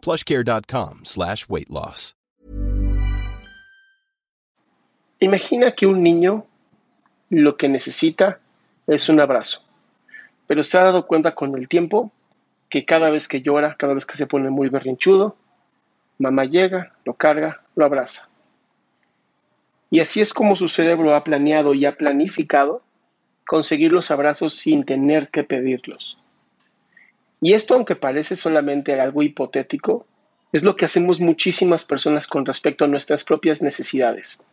plushcare.com. Imagina que un niño lo que necesita es un abrazo, pero se ha dado cuenta con el tiempo que cada vez que llora, cada vez que se pone muy berrinchudo, mamá llega, lo carga, lo abraza. Y así es como su cerebro ha planeado y ha planificado conseguir los abrazos sin tener que pedirlos. Y esto, aunque parece solamente algo hipotético, es lo que hacemos muchísimas personas con respecto a nuestras propias necesidades.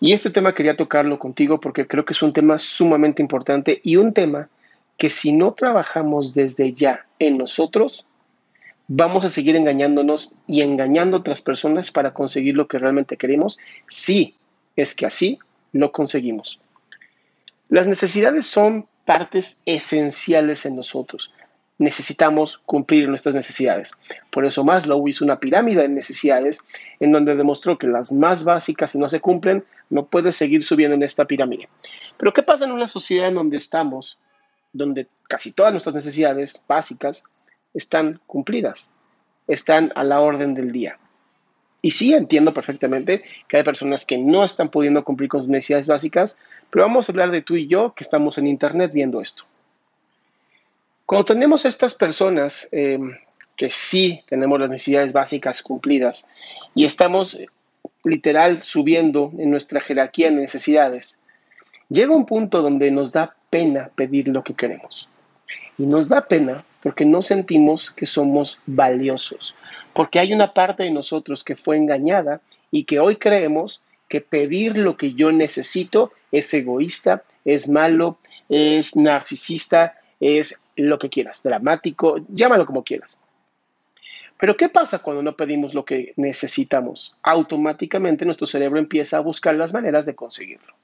Y este tema quería tocarlo contigo porque creo que es un tema sumamente importante y un tema que si no trabajamos desde ya en nosotros, vamos a seguir engañándonos y engañando a otras personas para conseguir lo que realmente queremos, si es que así lo conseguimos. Las necesidades son partes esenciales en nosotros necesitamos cumplir nuestras necesidades. Por eso Maslow hizo una pirámide de necesidades en donde demostró que las más básicas, si no se cumplen, no puedes seguir subiendo en esta pirámide. Pero ¿qué pasa en una sociedad en donde estamos, donde casi todas nuestras necesidades básicas están cumplidas, están a la orden del día? Y sí, entiendo perfectamente que hay personas que no están pudiendo cumplir con sus necesidades básicas, pero vamos a hablar de tú y yo que estamos en Internet viendo esto. Cuando tenemos estas personas eh, que sí tenemos las necesidades básicas cumplidas y estamos literal subiendo en nuestra jerarquía de necesidades, llega un punto donde nos da pena pedir lo que queremos. Y nos da pena porque no sentimos que somos valiosos, porque hay una parte de nosotros que fue engañada y que hoy creemos que pedir lo que yo necesito es egoísta, es malo, es narcisista, es lo que quieras, dramático, llámalo como quieras. Pero ¿qué pasa cuando no pedimos lo que necesitamos? Automáticamente nuestro cerebro empieza a buscar las maneras de conseguirlo.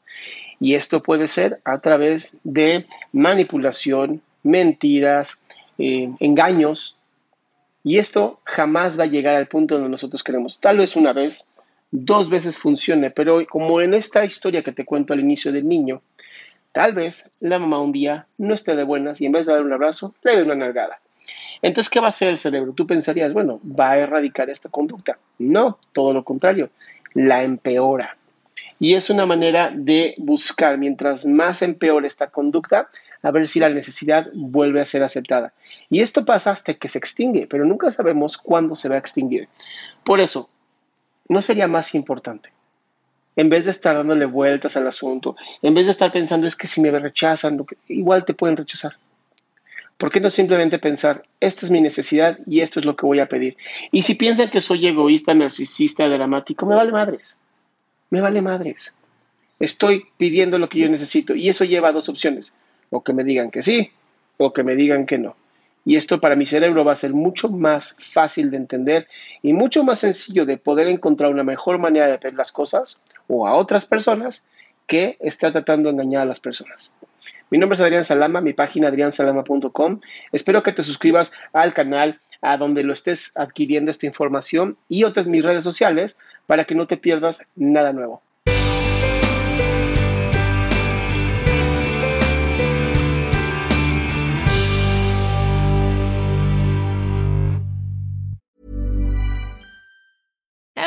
Y esto puede ser a través de manipulación, mentiras, eh, engaños. Y esto jamás va a llegar al punto donde nosotros queremos. Tal vez una vez, dos veces funcione, pero como en esta historia que te cuento al inicio del niño, Tal vez la mamá un día no esté de buenas y en vez de dar un abrazo, le dé una nalgada. Entonces, ¿qué va a hacer el cerebro? Tú pensarías, bueno, va a erradicar esta conducta. No, todo lo contrario, la empeora. Y es una manera de buscar, mientras más empeore esta conducta, a ver si la necesidad vuelve a ser aceptada. Y esto pasa hasta que se extingue, pero nunca sabemos cuándo se va a extinguir. Por eso, ¿no sería más importante en vez de estar dándole vueltas al asunto, en vez de estar pensando es que si me rechazan, igual te pueden rechazar. ¿Por qué no simplemente pensar, esta es mi necesidad y esto es lo que voy a pedir? Y si piensan que soy egoísta, narcisista, dramático, me vale madres. Me vale madres. Estoy pidiendo lo que yo necesito y eso lleva a dos opciones. O que me digan que sí o que me digan que no. Y esto para mi cerebro va a ser mucho más fácil de entender y mucho más sencillo de poder encontrar una mejor manera de ver las cosas o a otras personas que está tratando de engañar a las personas. Mi nombre es Adrián Salama, mi página adriansalama.com. Espero que te suscribas al canal a donde lo estés adquiriendo esta información y otras mis redes sociales para que no te pierdas nada nuevo.